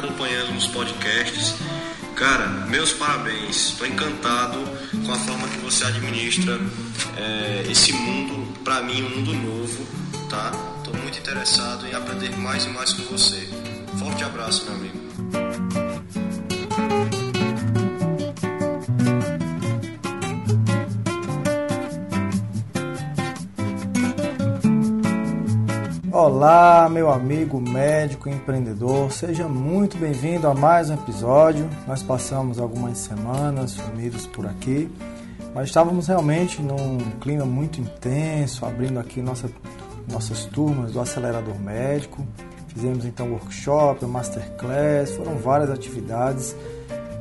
acompanhando nos podcasts. Cara, meus parabéns. Estou encantado com a forma que você administra é, esse mundo, para mim, um mundo novo, tá? Muito interessado em aprender mais e mais com você. Forte abraço, meu amigo. Olá, meu amigo médico e empreendedor, seja muito bem-vindo a mais um episódio. Nós passamos algumas semanas sumidos por aqui, mas estávamos realmente num clima muito intenso, abrindo aqui nossa, nossas turmas do acelerador médico. Fizemos então workshop, masterclass, foram várias atividades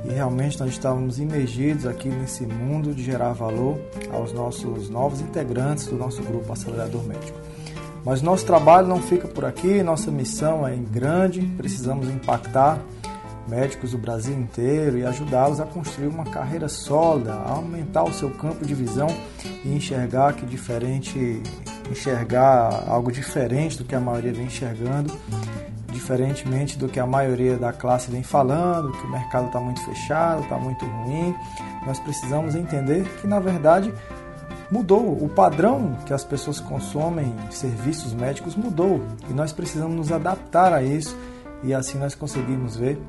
e realmente nós estávamos imergidos aqui nesse mundo de gerar valor aos nossos novos integrantes do nosso grupo Acelerador Médico. Mas nosso trabalho não fica por aqui, nossa missão é grande, precisamos impactar médicos do Brasil inteiro e ajudá-los a construir uma carreira sólida, a aumentar o seu campo de visão e enxergar que diferente, enxergar algo diferente do que a maioria vem enxergando, diferentemente do que a maioria da classe vem falando, que o mercado está muito fechado, está muito ruim. Nós precisamos entender que na verdade mudou. O padrão que as pessoas consomem serviços médicos mudou e nós precisamos nos adaptar a isso e assim nós conseguimos ver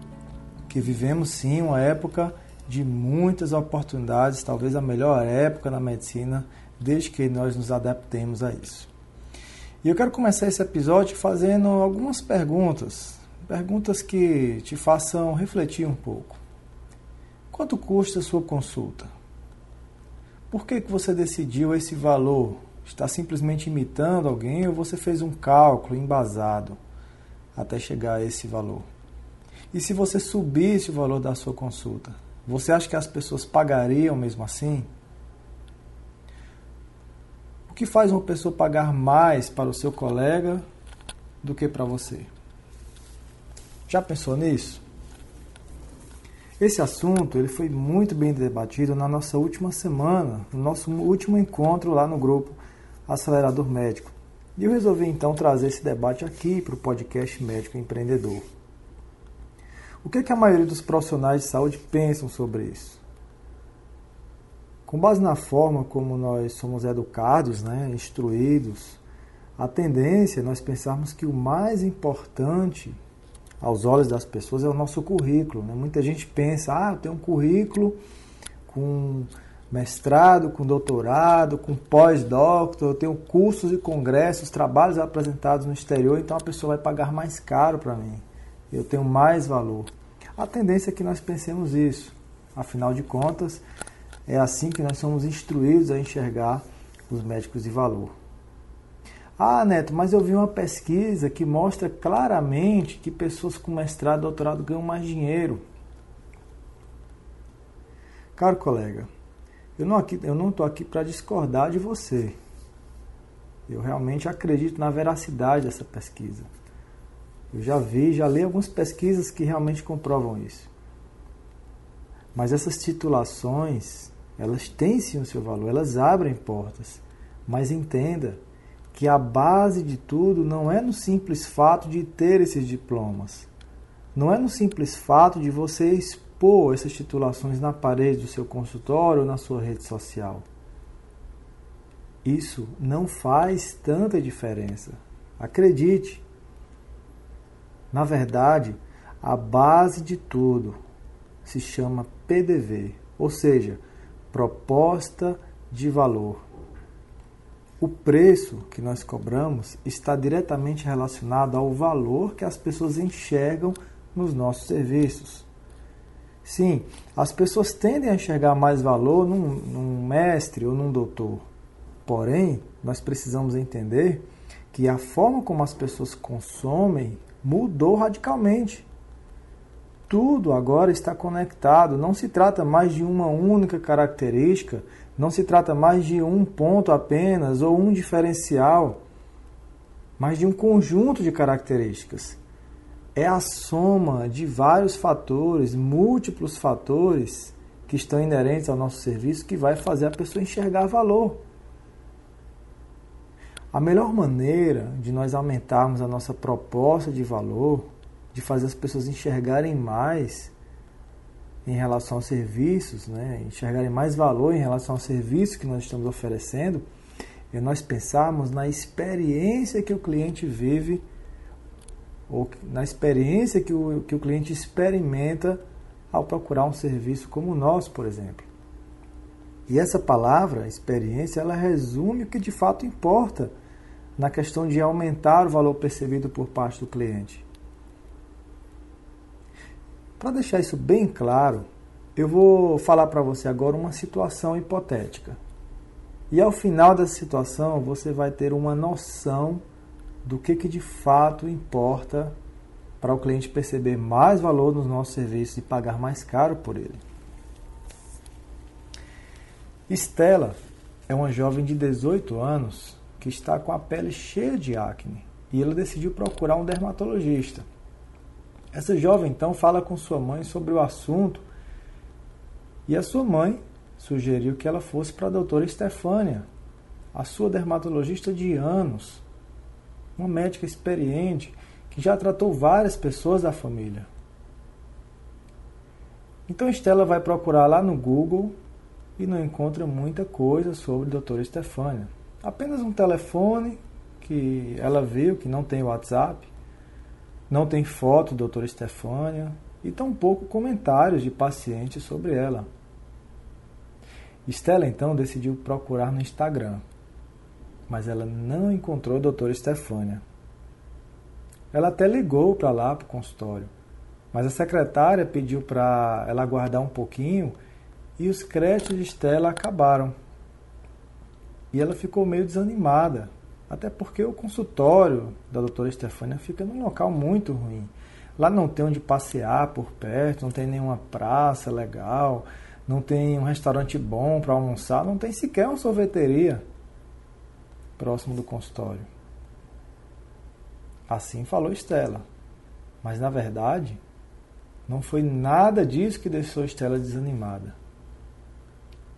que vivemos sim uma época de muitas oportunidades, talvez a melhor época na medicina, desde que nós nos adaptemos a isso. E eu quero começar esse episódio fazendo algumas perguntas, perguntas que te façam refletir um pouco. Quanto custa a sua consulta? Por que, que você decidiu esse valor? Está simplesmente imitando alguém ou você fez um cálculo embasado até chegar a esse valor? E se você subisse o valor da sua consulta, você acha que as pessoas pagariam mesmo assim? O que faz uma pessoa pagar mais para o seu colega do que para você? Já pensou nisso? Esse assunto ele foi muito bem debatido na nossa última semana, no nosso último encontro lá no grupo Acelerador Médico. E eu resolvi então trazer esse debate aqui para o podcast Médico Empreendedor. O que, é que a maioria dos profissionais de saúde pensam sobre isso? Com base na forma como nós somos educados, né, instruídos, a tendência é nós pensarmos que o mais importante aos olhos das pessoas é o nosso currículo. Né? Muita gente pensa, ah, eu tenho um currículo com mestrado, com doutorado, com pós-doctor, eu tenho cursos e congressos, trabalhos apresentados no exterior, então a pessoa vai pagar mais caro para mim. Eu tenho mais valor. A tendência é que nós pensemos isso. Afinal de contas, é assim que nós somos instruídos a enxergar os médicos de valor. Ah, Neto, mas eu vi uma pesquisa que mostra claramente que pessoas com mestrado e doutorado ganham mais dinheiro. Caro colega, eu não estou não aqui para discordar de você. Eu realmente acredito na veracidade dessa pesquisa. Eu já vi, já li algumas pesquisas que realmente comprovam isso. Mas essas titulações, elas têm sim o seu valor, elas abrem portas. Mas entenda que a base de tudo não é no simples fato de ter esses diplomas. Não é no simples fato de você expor essas titulações na parede do seu consultório ou na sua rede social. Isso não faz tanta diferença. Acredite. Na verdade, a base de tudo se chama PDV, ou seja, proposta de valor. O preço que nós cobramos está diretamente relacionado ao valor que as pessoas enxergam nos nossos serviços. Sim, as pessoas tendem a enxergar mais valor num, num mestre ou num doutor. Porém, nós precisamos entender que a forma como as pessoas consomem mudou radicalmente. Tudo agora está conectado, não se trata mais de uma única característica não se trata mais de um ponto apenas ou um diferencial, mas de um conjunto de características. É a soma de vários fatores, múltiplos fatores que estão inerentes ao nosso serviço que vai fazer a pessoa enxergar valor. A melhor maneira de nós aumentarmos a nossa proposta de valor de fazer as pessoas enxergarem mais em relação aos serviços, né? enxergarem mais valor em relação aos serviços que nós estamos oferecendo, é nós pensarmos na experiência que o cliente vive, ou na experiência que o, que o cliente experimenta ao procurar um serviço como o nosso, por exemplo. E essa palavra, experiência, ela resume o que de fato importa na questão de aumentar o valor percebido por parte do cliente. Para deixar isso bem claro, eu vou falar para você agora uma situação hipotética. E ao final dessa situação, você vai ter uma noção do que, que de fato importa para o cliente perceber mais valor nos nossos serviços e pagar mais caro por ele. Estela é uma jovem de 18 anos que está com a pele cheia de acne e ela decidiu procurar um dermatologista. Essa jovem então fala com sua mãe sobre o assunto e a sua mãe sugeriu que ela fosse para a doutora Estefânia, a sua dermatologista de anos, uma médica experiente que já tratou várias pessoas da família. Então Estela vai procurar lá no Google e não encontra muita coisa sobre a doutora Estefânia. Apenas um telefone que ela viu que não tem WhatsApp, não tem foto da doutora Estefânia e tampouco comentários de pacientes sobre ela. Estela então decidiu procurar no Instagram, mas ela não encontrou a doutora Estefânia. Ela até ligou para lá, para o consultório, mas a secretária pediu para ela aguardar um pouquinho e os créditos de Estela acabaram. E ela ficou meio desanimada, até porque o consultório da doutora Estefânia fica num local muito ruim. Lá não tem onde passear por perto, não tem nenhuma praça legal, não tem um restaurante bom para almoçar, não tem sequer uma sorveteria próximo do consultório. Assim falou Estela. Mas na verdade, não foi nada disso que deixou Estela desanimada.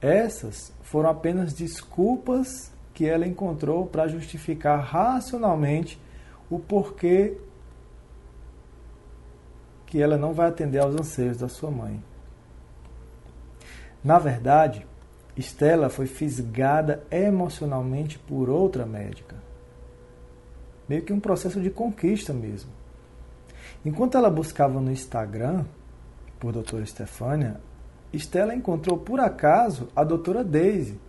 Essas foram apenas desculpas que ela encontrou para justificar racionalmente o porquê que ela não vai atender aos anseios da sua mãe. Na verdade, Estela foi fisgada emocionalmente por outra médica. Meio que um processo de conquista mesmo. Enquanto ela buscava no Instagram por doutora Estefânia, Estela encontrou por acaso a doutora Daisy,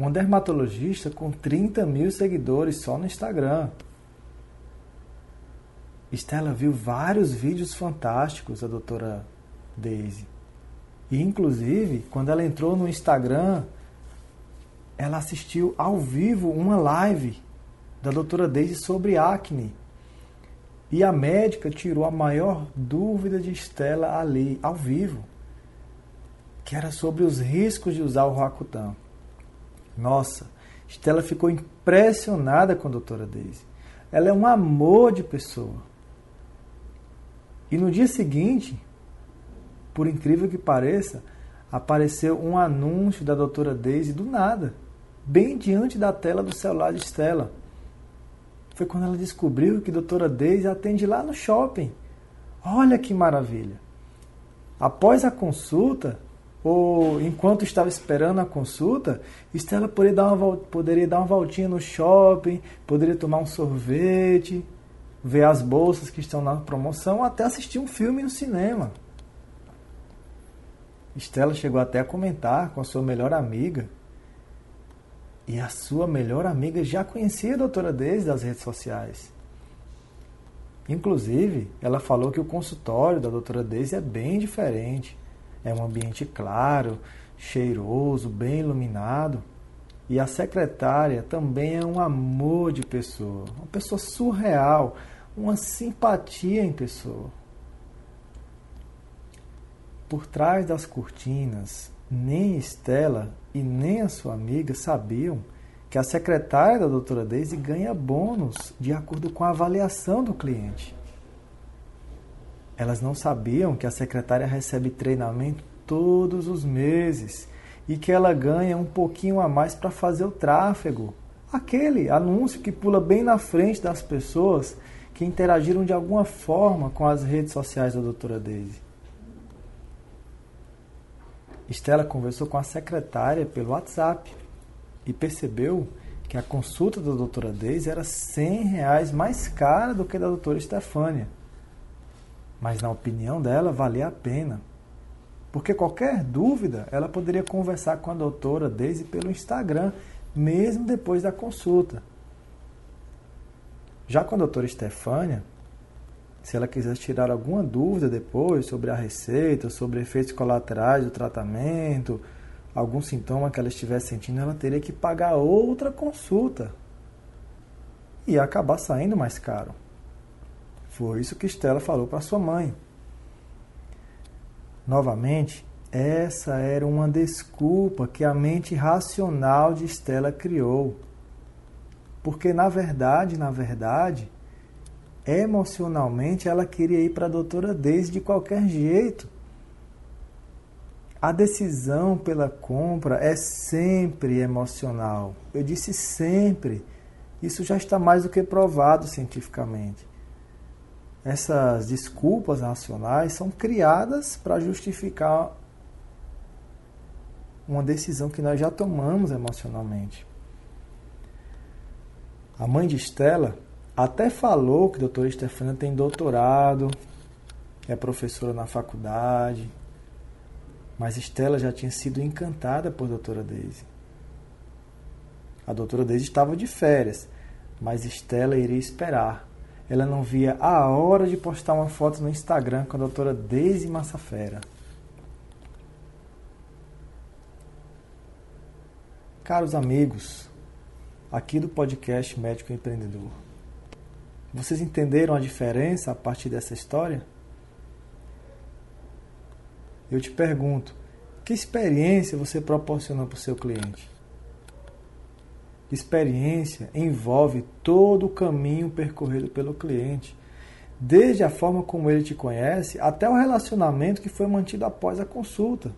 uma dermatologista com 30 mil seguidores só no Instagram. Estela viu vários vídeos fantásticos da doutora Daisy. E inclusive, quando ela entrou no Instagram, ela assistiu ao vivo uma live da doutora Daisy sobre acne. E a médica tirou a maior dúvida de Estela ali, ao vivo, que era sobre os riscos de usar o Roacutan. Nossa, Estela ficou impressionada com a doutora Daisy. Ela é um amor de pessoa. E no dia seguinte, por incrível que pareça, apareceu um anúncio da doutora Daisy do nada, bem diante da tela do celular de Estela. Foi quando ela descobriu que a doutora Daisy atende lá no shopping. Olha que maravilha! Após a consulta, ou enquanto estava esperando a consulta, Estela poderia dar, uma, poderia dar uma voltinha no shopping, poderia tomar um sorvete, ver as bolsas que estão na promoção, até assistir um filme no cinema. Estela chegou até a comentar com a sua melhor amiga. E a sua melhor amiga já conhecia a doutora desde das redes sociais. Inclusive, ela falou que o consultório da doutora Deise é bem diferente. É um ambiente claro, cheiroso, bem iluminado. E a secretária também é um amor de pessoa, uma pessoa surreal, uma simpatia em pessoa. Por trás das cortinas, nem Estela e nem a sua amiga sabiam que a secretária da doutora Daisy ganha bônus de acordo com a avaliação do cliente. Elas não sabiam que a secretária recebe treinamento todos os meses e que ela ganha um pouquinho a mais para fazer o tráfego. Aquele anúncio que pula bem na frente das pessoas que interagiram de alguma forma com as redes sociais da doutora Daisy. Estela conversou com a secretária pelo WhatsApp e percebeu que a consulta da doutora Deise era 100 reais mais cara do que a da doutora Estefânia. Mas na opinião dela valia a pena. Porque qualquer dúvida, ela poderia conversar com a doutora Deise pelo Instagram, mesmo depois da consulta. Já com a doutora Estefânia, se ela quisesse tirar alguma dúvida depois sobre a receita, sobre efeitos colaterais do tratamento, algum sintoma que ela estivesse sentindo, ela teria que pagar outra consulta. E acabar saindo mais caro. Foi isso que Estela falou para sua mãe. Novamente, essa era uma desculpa que a mente racional de Estela criou. Porque na verdade, na verdade, emocionalmente ela queria ir para a doutora desde de qualquer jeito. A decisão pela compra é sempre emocional. Eu disse sempre. Isso já está mais do que provado cientificamente. Essas desculpas racionais são criadas para justificar uma decisão que nós já tomamos emocionalmente. A mãe de Estela até falou que a doutora Estefânia tem doutorado, é professora na faculdade, mas Estela já tinha sido encantada por doutora Daisy. A doutora Daisy estava de férias, mas Estela iria esperar. Ela não via a hora de postar uma foto no Instagram com a doutora Daisy Massafera. Caros amigos, aqui do podcast Médico Empreendedor. Vocês entenderam a diferença a partir dessa história? Eu te pergunto, que experiência você proporciona para o seu cliente? Experiência envolve todo o caminho percorrido pelo cliente, desde a forma como ele te conhece até o relacionamento que foi mantido após a consulta.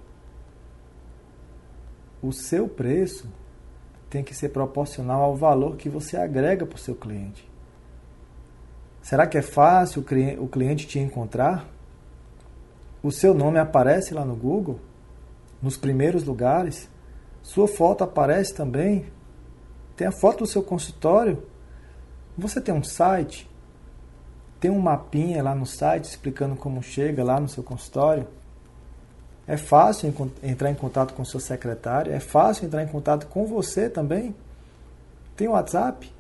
O seu preço tem que ser proporcional ao valor que você agrega para o seu cliente. Será que é fácil o cliente te encontrar? O seu nome aparece lá no Google? Nos primeiros lugares? Sua foto aparece também? Tem a foto do seu consultório? Você tem um site? Tem um mapinha lá no site explicando como chega lá no seu consultório? É fácil entrar em contato com o seu secretário? É fácil entrar em contato com você também? Tem o WhatsApp?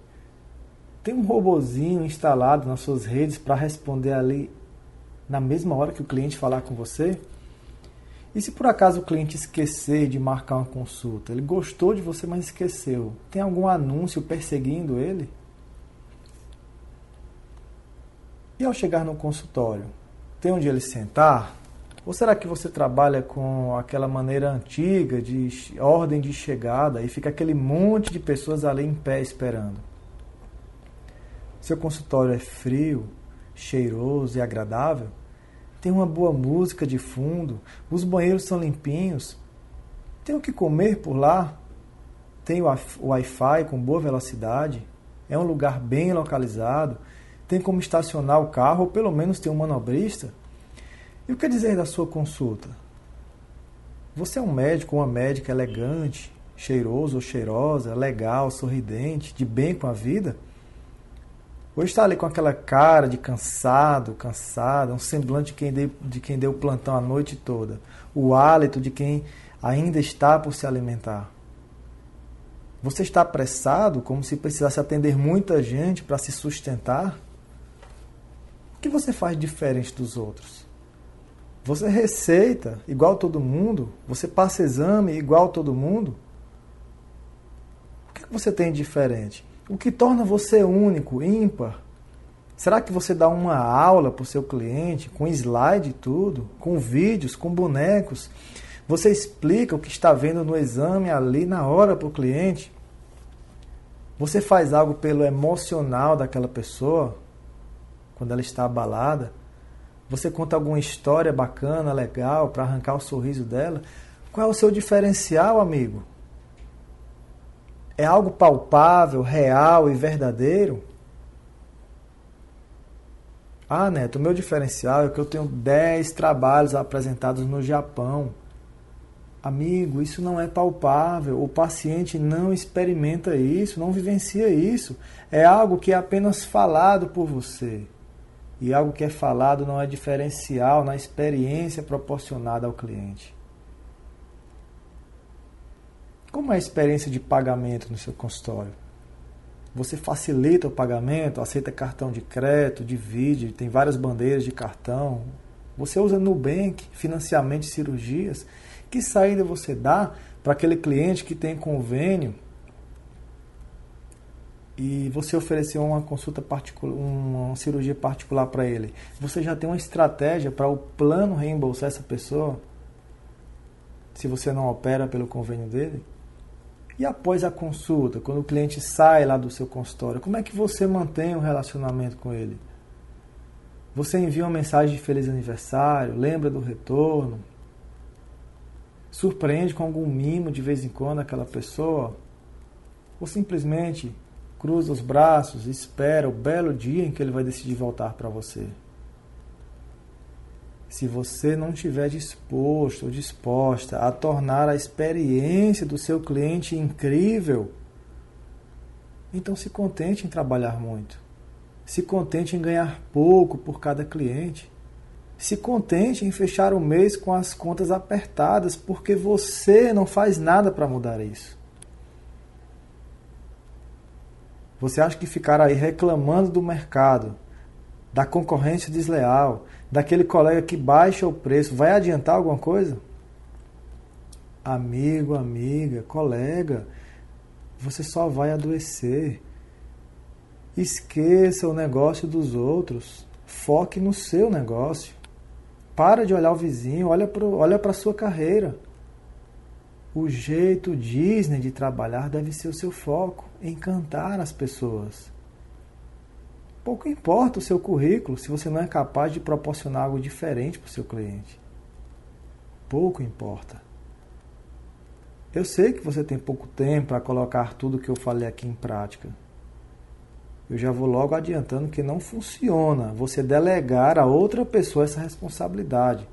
Tem um robozinho instalado nas suas redes para responder ali na mesma hora que o cliente falar com você? E se por acaso o cliente esquecer de marcar uma consulta? Ele gostou de você, mas esqueceu. Tem algum anúncio perseguindo ele? E ao chegar no consultório, tem onde ele sentar? Ou será que você trabalha com aquela maneira antiga de ordem de chegada e fica aquele monte de pessoas ali em pé esperando? Seu consultório é frio, cheiroso e agradável? Tem uma boa música de fundo? Os banheiros são limpinhos? Tem o que comer por lá? Tem o Wi-Fi com boa velocidade? É um lugar bem localizado? Tem como estacionar o carro ou pelo menos tem um manobrista? E o que dizer da sua consulta? Você é um médico ou uma médica elegante, cheiroso ou cheirosa, legal, sorridente, de bem com a vida? Ou está ali com aquela cara de cansado, cansada, um semblante de quem, deu, de quem deu plantão a noite toda, o hálito de quem ainda está por se alimentar. Você está apressado, como se precisasse atender muita gente para se sustentar? O que você faz diferente dos outros? Você receita igual todo mundo? Você passa exame igual todo mundo? O que você tem de diferente? O que torna você único, ímpar? Será que você dá uma aula para o seu cliente com slide e tudo, com vídeos, com bonecos? Você explica o que está vendo no exame ali na hora para o cliente? Você faz algo pelo emocional daquela pessoa quando ela está abalada? Você conta alguma história bacana, legal, para arrancar o sorriso dela? Qual é o seu diferencial, amigo? É algo palpável, real e verdadeiro? Ah, Neto, o meu diferencial é que eu tenho 10 trabalhos apresentados no Japão. Amigo, isso não é palpável. O paciente não experimenta isso, não vivencia isso. É algo que é apenas falado por você. E algo que é falado não é diferencial na experiência proporcionada ao cliente. Como é a experiência de pagamento no seu consultório? Você facilita o pagamento, aceita cartão de crédito, divide, tem várias bandeiras de cartão. Você usa Nubank, financiamento de cirurgias. Que saída você dá para aquele cliente que tem convênio e você ofereceu uma consulta particular, uma cirurgia particular para ele? Você já tem uma estratégia para o plano reembolsar essa pessoa? Se você não opera pelo convênio dele? E após a consulta, quando o cliente sai lá do seu consultório, como é que você mantém o um relacionamento com ele? Você envia uma mensagem de feliz aniversário, lembra do retorno, surpreende com algum mimo de vez em quando aquela pessoa, ou simplesmente cruza os braços e espera o belo dia em que ele vai decidir voltar para você. Se você não estiver disposto ou disposta a tornar a experiência do seu cliente incrível, então se contente em trabalhar muito. Se contente em ganhar pouco por cada cliente. Se contente em fechar o mês com as contas apertadas, porque você não faz nada para mudar isso. Você acha que ficar aí reclamando do mercado, da concorrência desleal, daquele colega que baixa o preço, vai adiantar alguma coisa? Amigo, amiga, colega, você só vai adoecer. Esqueça o negócio dos outros. Foque no seu negócio. Para de olhar o vizinho, olha para olha a sua carreira. O jeito Disney de trabalhar deve ser o seu foco, encantar as pessoas. Pouco importa o seu currículo se você não é capaz de proporcionar algo diferente para o seu cliente. Pouco importa. Eu sei que você tem pouco tempo para colocar tudo que eu falei aqui em prática. Eu já vou logo adiantando que não funciona você delegar a outra pessoa essa responsabilidade.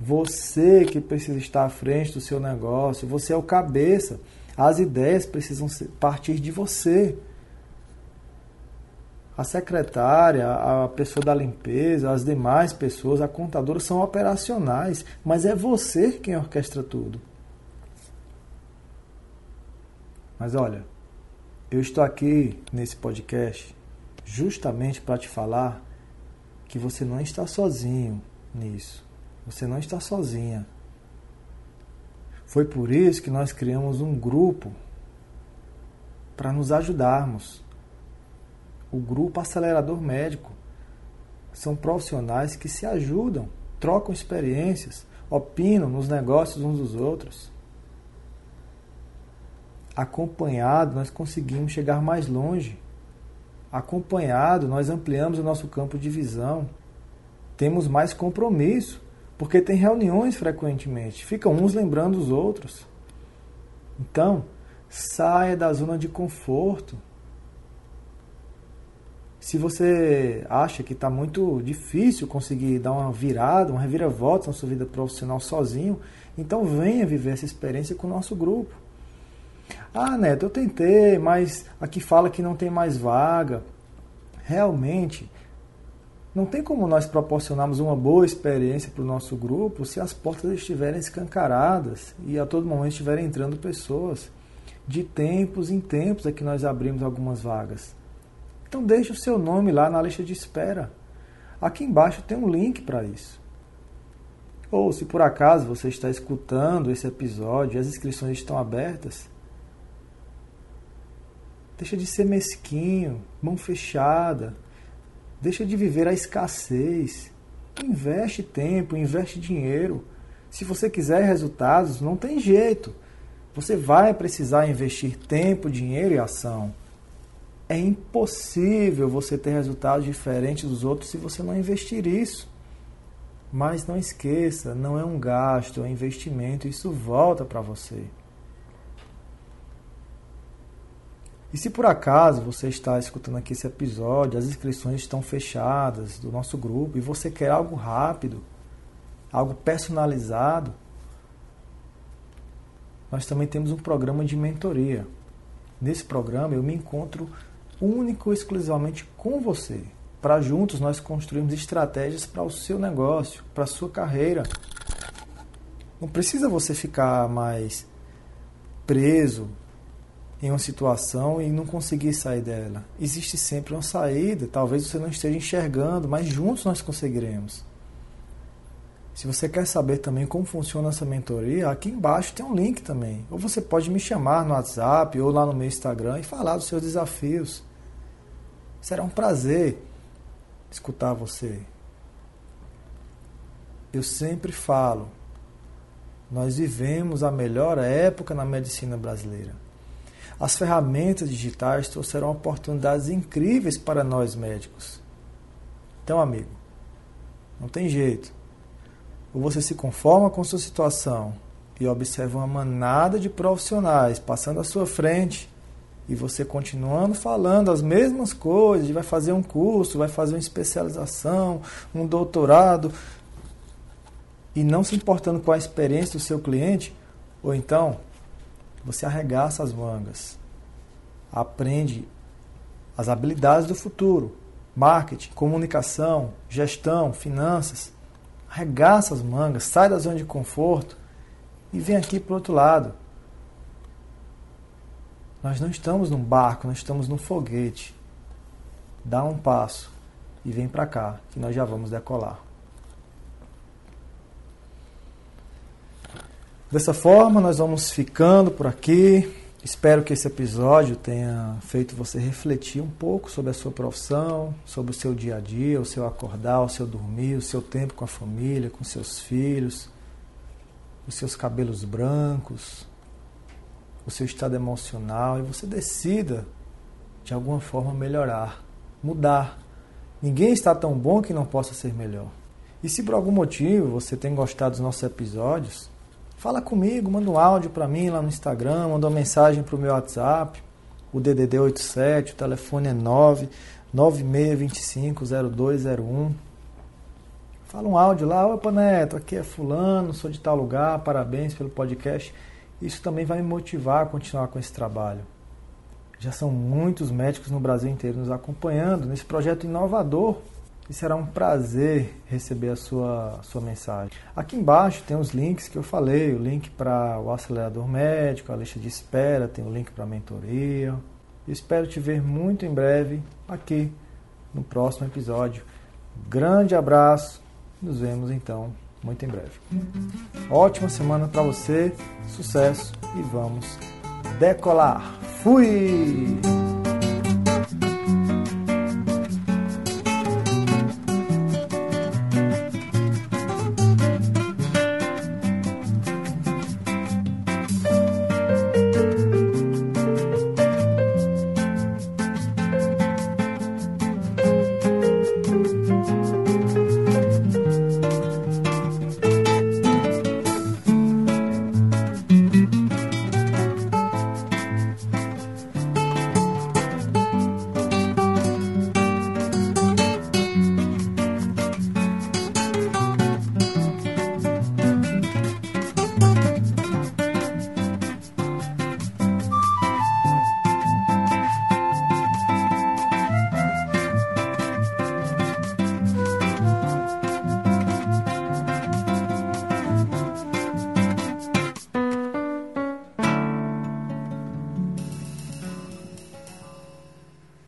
Você que precisa estar à frente do seu negócio, você é o cabeça. As ideias precisam partir de você a secretária, a pessoa da limpeza, as demais pessoas, a contadora são operacionais, mas é você quem orquestra tudo. Mas olha, eu estou aqui nesse podcast justamente para te falar que você não está sozinho nisso. Você não está sozinha. Foi por isso que nós criamos um grupo para nos ajudarmos o grupo acelerador médico. São profissionais que se ajudam, trocam experiências, opinam nos negócios uns dos outros. Acompanhado, nós conseguimos chegar mais longe. Acompanhado, nós ampliamos o nosso campo de visão. Temos mais compromisso, porque tem reuniões frequentemente. Ficam uns lembrando os outros. Então, saia da zona de conforto. Se você acha que está muito difícil conseguir dar uma virada, uma reviravolta na sua vida profissional sozinho, então venha viver essa experiência com o nosso grupo. Ah, Neto, eu tentei, mas aqui fala que não tem mais vaga. Realmente, não tem como nós proporcionarmos uma boa experiência para o nosso grupo se as portas estiverem escancaradas e a todo momento estiverem entrando pessoas. De tempos em tempos é que nós abrimos algumas vagas. Então deixe o seu nome lá na lista de espera. Aqui embaixo tem um link para isso. Ou se por acaso você está escutando esse episódio e as inscrições estão abertas, deixa de ser mesquinho, mão fechada. Deixa de viver a escassez. Investe tempo, investe dinheiro. Se você quiser resultados, não tem jeito. Você vai precisar investir tempo, dinheiro e ação. É impossível você ter resultados diferentes dos outros se você não investir isso. Mas não esqueça, não é um gasto, é um investimento, isso volta para você. E se por acaso você está escutando aqui esse episódio, as inscrições estão fechadas do nosso grupo e você quer algo rápido, algo personalizado, nós também temos um programa de mentoria. Nesse programa eu me encontro único e exclusivamente com você, para juntos nós construirmos estratégias para o seu negócio, para a sua carreira. Não precisa você ficar mais preso em uma situação e não conseguir sair dela. Existe sempre uma saída, talvez você não esteja enxergando, mas juntos nós conseguiremos. Se você quer saber também como funciona essa mentoria, aqui embaixo tem um link também. Ou você pode me chamar no WhatsApp ou lá no meu Instagram e falar dos seus desafios. Será um prazer escutar você. Eu sempre falo, nós vivemos a melhor época na medicina brasileira. As ferramentas digitais trouxeram oportunidades incríveis para nós médicos. Então, amigo, não tem jeito. Ou você se conforma com sua situação e observa uma manada de profissionais passando à sua frente e você continuando falando as mesmas coisas, vai fazer um curso, vai fazer uma especialização, um doutorado e não se importando com a experiência do seu cliente, ou então você arregaça as mangas, aprende as habilidades do futuro, marketing, comunicação, gestão, finanças, arregaça as mangas, sai da zona de conforto e vem aqui para o outro lado. Nós não estamos num barco, nós estamos num foguete. Dá um passo e vem para cá, que nós já vamos decolar. Dessa forma, nós vamos ficando por aqui. Espero que esse episódio tenha feito você refletir um pouco sobre a sua profissão, sobre o seu dia a dia, o seu acordar, o seu dormir, o seu tempo com a família, com seus filhos, os seus cabelos brancos, o seu estado emocional e você decida de alguma forma melhorar, mudar. Ninguém está tão bom que não possa ser melhor. E se por algum motivo você tem gostado dos nossos episódios, Fala comigo, manda um áudio para mim lá no Instagram, manda uma mensagem para o meu WhatsApp, o DDD 87, o telefone é 9 96250201. Fala um áudio lá, opa Neto, aqui é fulano, sou de tal lugar, parabéns pelo podcast. Isso também vai me motivar a continuar com esse trabalho. Já são muitos médicos no Brasil inteiro nos acompanhando nesse projeto inovador e será um prazer receber a sua, sua mensagem. Aqui embaixo tem os links que eu falei, o link para o acelerador médico, a lista de espera, tem o link para a mentoria. espero te ver muito em breve aqui no próximo episódio. Grande abraço, nos vemos então muito em breve. Ótima semana para você, sucesso e vamos decolar. Fui!